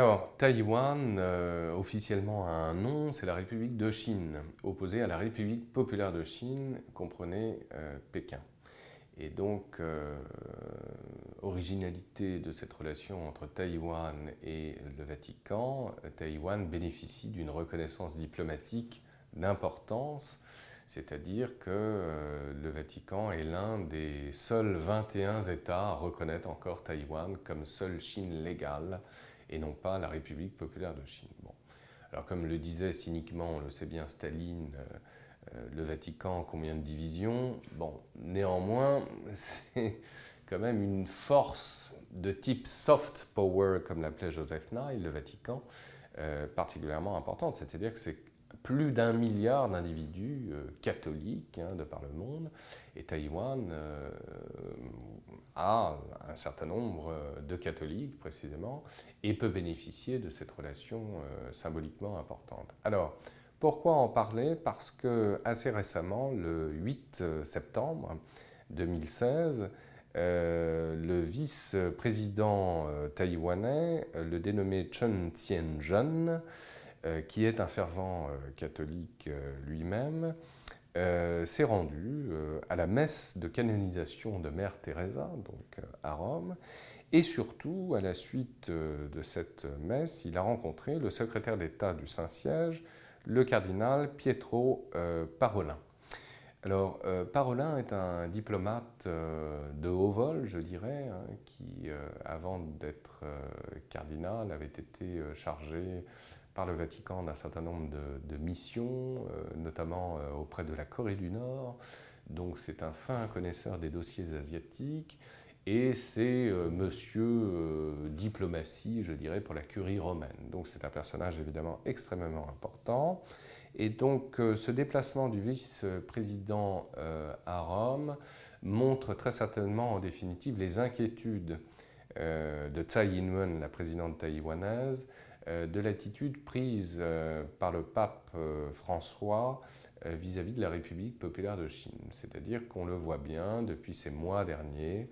Alors, Taïwan, euh, officiellement a un nom, c'est la République de Chine, opposée à la République populaire de Chine, comprenez euh, Pékin. Et donc, euh, originalité de cette relation entre Taïwan et le Vatican, Taïwan bénéficie d'une reconnaissance diplomatique d'importance, c'est-à-dire que le Vatican est l'un des seuls 21 États à reconnaître encore Taïwan comme seule Chine légale et non pas la République populaire de Chine. Bon. Alors comme le disait cyniquement, on le sait bien, Staline, euh, euh, le Vatican, combien de divisions? Bon, néanmoins, c'est quand même une force de type soft power, comme l'appelait Joseph Nye, le Vatican, euh, particulièrement importante. C'est-à-dire que c'est plus d'un milliard d'individus catholiques hein, de par le monde, et Taïwan a un certain nombre de catholiques précisément, et peut bénéficier de cette relation euh, symboliquement importante. Alors, pourquoi en parler? Parce que assez récemment, le 8 euh, septembre 2016, euh, le vice-président taïwanais, le dénommé Chen Tien-jen, qui est un fervent catholique lui-même, s'est rendu à la messe de canonisation de Mère Teresa, donc à Rome, et surtout, à la suite euh, de cette messe, il a rencontré le secrétaire d'État du Saint-Siège, le cardinal Pietro euh, Parolin. Alors, euh, Parolin est un diplomate de haut vol, je dirais, hein, qui, avant d'être cardinal, avait été chargé par le Vatican d'un certain nombre de, missions, notamment auprès de la Corée du Nord. Donc, c'est un fin connaisseur des dossiers asiatiques et c'est euh, monsieur euh, diplomatie, je dirais, pour la curie romaine. Donc c'est un personnage évidemment extrêmement important. Et donc euh, ce déplacement du vice-président à Rome montre très certainement en définitive les inquiétudes de Tsai Ing-wen, la présidente taïwanaise, de l'attitude prise par le pape François vis-à-vis -vis de la République populaire de Chine. C'est-à-dire qu'on le voit bien depuis ces mois derniers,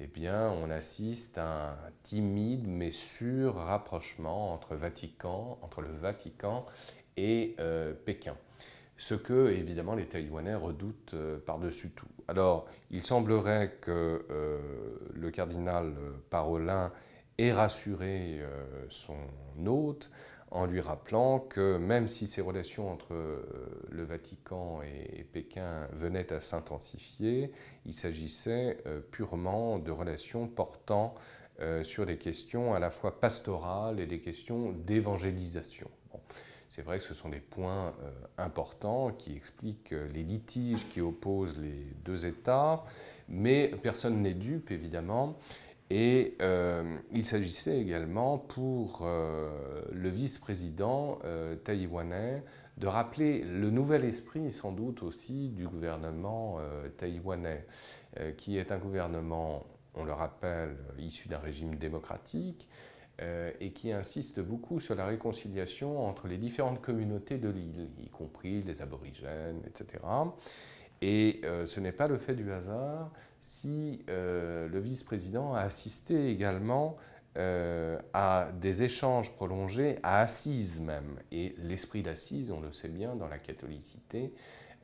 eh bien, on assiste à un timide mais sûr rapprochement entre, Vatican, entre le Vatican et euh, Pékin. Ce que, évidemment, les Taïwanais redoutent euh, par-dessus tout. Alors, il semblerait que euh, le cardinal Parolin ait rassuré son hôte en lui rappelant que même si ces relations entre le Vatican et Pékin venaient à s'intensifier, il s'agissait purement de relations portant sur des questions à la fois pastorales et des questions d'évangélisation. C'est vrai que ce sont des points importants qui expliquent les litiges qui opposent les deux États, mais personne n'est dupe, évidemment. Et euh, il s'agissait également pour euh, le vice-président euh, taïwanais de rappeler le nouvel esprit, sans doute aussi, du gouvernement taïwanais, qui est un gouvernement, on le rappelle, issu d'un régime démocratique, et qui insiste beaucoup sur la réconciliation entre les différentes communautés de l'île, y compris les aborigènes, etc. Et ce n'est pas le fait du hasard si euh, le vice-président a assisté également euh, à des échanges prolongés, à Assise même. Et l'esprit d'Assise, on le sait bien dans la catholicité,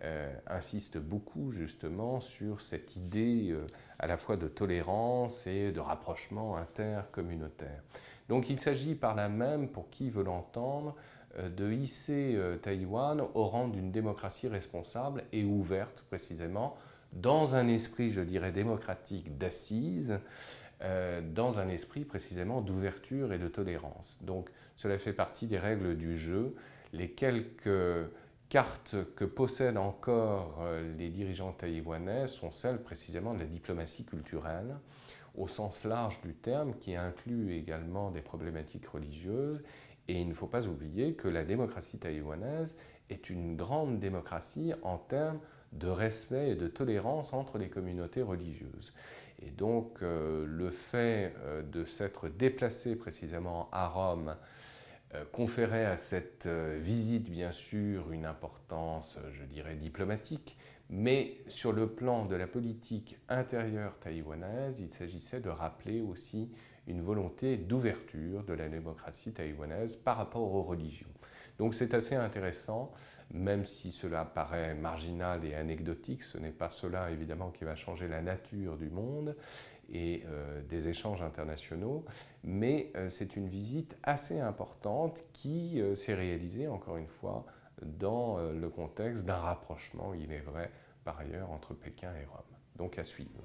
euh, insiste beaucoup justement sur cette idée à la fois de tolérance et de rapprochement intercommunautaire. Donc il s'agit par là même, pour qui veut l'entendre, de hisser Taïwan au rang d'une démocratie responsable et ouverte précisément dans un esprit, je dirais, démocratique d'assises, euh, dans un esprit précisément d'ouverture et de tolérance. Donc cela fait partie des règles du jeu. Les quelques cartes que possèdent encore euh, les dirigeants taïwanais sont celles précisément de la diplomatie culturelle, au sens large du terme, qui inclut également des problématiques religieuses. Et il ne faut pas oublier que la démocratie taïwanaise est une grande démocratie en termes de respect et de tolérance entre les communautés religieuses. Et donc euh, le fait euh, de s'être déplacé précisément à Rome conférait à cette visite bien sûr une importance, je dirais, diplomatique, mais sur le plan de la politique intérieure taïwanaise, il s'agissait de rappeler aussi une volonté d'ouverture de la démocratie taïwanaise par rapport aux religions. Donc c'est assez intéressant, même si cela paraît marginal et anecdotique, ce n'est pas cela évidemment qui va changer la nature du monde et euh, des échanges internationaux, mais euh, c'est une visite assez importante qui euh, s'est réalisée, encore une fois, dans le contexte d'un rapprochement, il est vrai, par ailleurs, entre Pékin et Rome. Donc à suivre.